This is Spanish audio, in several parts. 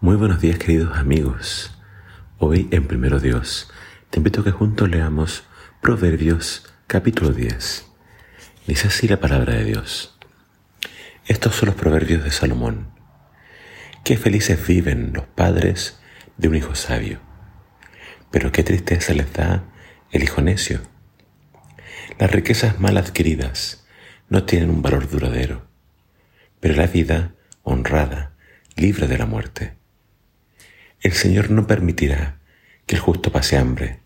Muy buenos días queridos amigos. Hoy en Primero Dios te invito a que juntos leamos Proverbios capítulo 10. Dice así la palabra de Dios. Estos son los proverbios de Salomón. Qué felices viven los padres de un hijo sabio, pero qué tristeza les da el hijo necio. Las riquezas mal adquiridas no tienen un valor duradero, pero la vida honrada libre de la muerte. El Señor no permitirá que el justo pase hambre,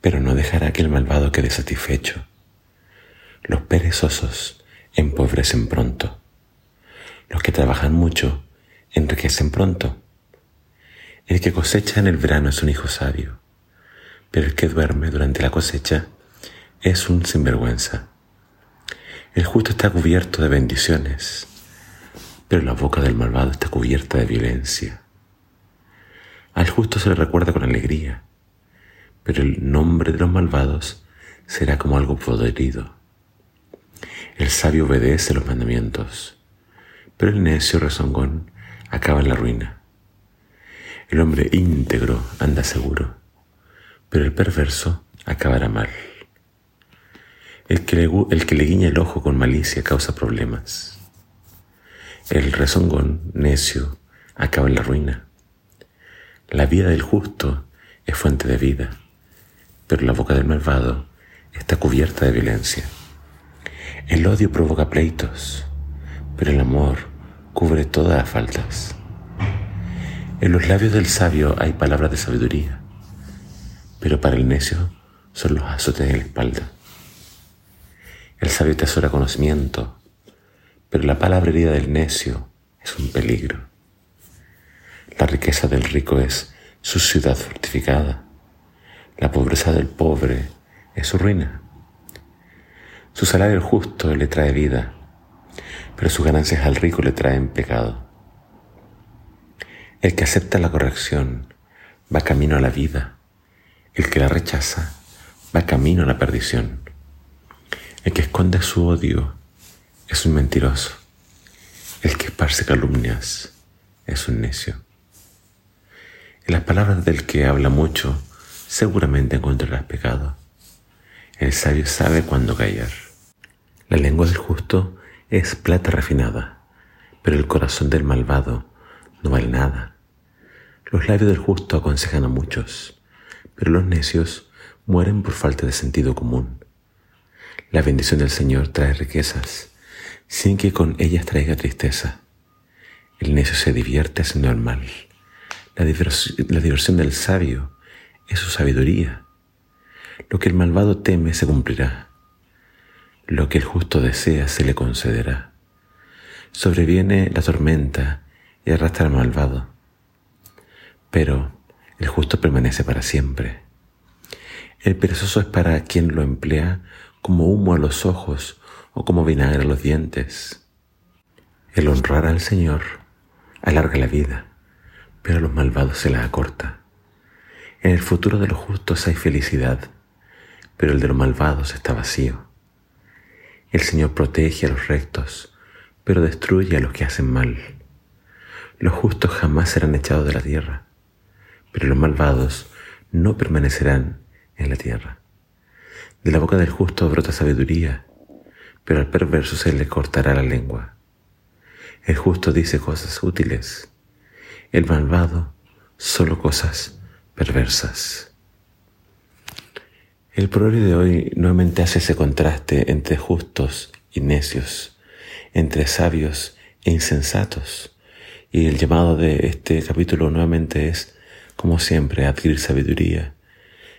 pero no dejará que el malvado quede satisfecho. Los perezosos empobrecen pronto. Los que trabajan mucho enriquecen pronto. El que cosecha en el verano es un hijo sabio, pero el que duerme durante la cosecha es un sinvergüenza. El justo está cubierto de bendiciones, pero la boca del malvado está cubierta de violencia. Al justo se le recuerda con alegría, pero el nombre de los malvados será como algo podrido. El sabio obedece los mandamientos, pero el necio rezongón acaba en la ruina. El hombre íntegro anda seguro, pero el perverso acabará mal. El que, le, el que le guiña el ojo con malicia causa problemas. El rezongón necio acaba en la ruina. La vida del justo es fuente de vida, pero la boca del malvado está cubierta de violencia. El odio provoca pleitos, pero el amor cubre todas las faltas. En los labios del sabio hay palabras de sabiduría, pero para el necio son los azotes en la espalda. El sabio tesora conocimiento, pero la palabra herida del necio es un peligro. La riqueza del rico es su ciudad fortificada. La pobreza del pobre es su ruina. Su salario justo le trae vida, pero sus ganancias al rico le traen pecado. El que acepta la corrección va camino a la vida. El que la rechaza va camino a la perdición. El que esconde su odio es un mentiroso. El que esparce calumnias es un necio. En las palabras del que habla mucho, seguramente encontrarás pecado. El sabio sabe cuándo callar. La lengua del justo es plata refinada, pero el corazón del malvado no vale nada. Los labios del justo aconsejan a muchos, pero los necios mueren por falta de sentido común. La bendición del Señor trae riquezas, sin que con ellas traiga tristeza. El necio se divierte haciendo el mal la, diversión del sabio es su sabiduría. Lo que el malvado teme se cumplirá. Lo que el justo desea se le concederá. Sobreviene la tormenta y arrastra al malvado. Pero el justo permanece para siempre. El perezoso es para quien lo emplea como humo a los ojos o como vinagre a los dientes. El honrar al Señor alarga la vida pero a los malvados se la acorta. En el futuro de los justos hay felicidad, pero el de los malvados está vacío. El Señor protege a los rectos, pero destruye a los que hacen mal. Los justos jamás serán echados de la tierra, pero los malvados no permanecerán en la tierra. De la boca del justo brota sabiduría, pero al perverso se le cortará la lengua. El justo dice cosas útiles, el malvado solo cosas perversas. El proverbio de hoy nuevamente hace ese contraste entre justos y necios, entre sabios e insensatos. Y el llamado de este capítulo nuevamente es, como siempre, adquirir sabiduría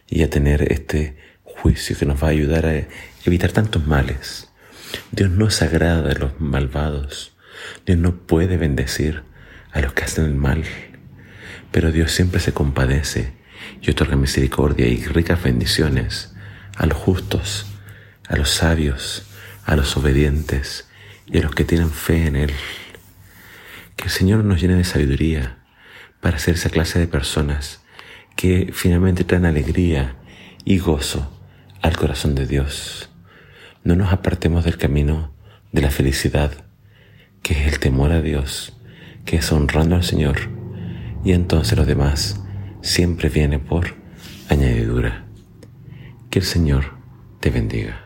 y a tener este juicio que nos va a ayudar a evitar tantos males. Dios no se agrada de los malvados. Dios no puede bendecir a los que hacen el mal. Pero Dios siempre se compadece y otorga misericordia y ricas bendiciones a los justos, a los sabios, a los obedientes y a los que tienen fe en Él. Que el Señor nos llene de sabiduría para ser esa clase de personas que finalmente traen alegría y gozo al corazón de Dios. No nos apartemos del camino de la felicidad, que es el temor a Dios que es honrando al Señor, y entonces lo demás siempre viene por añadidura. Que el Señor te bendiga.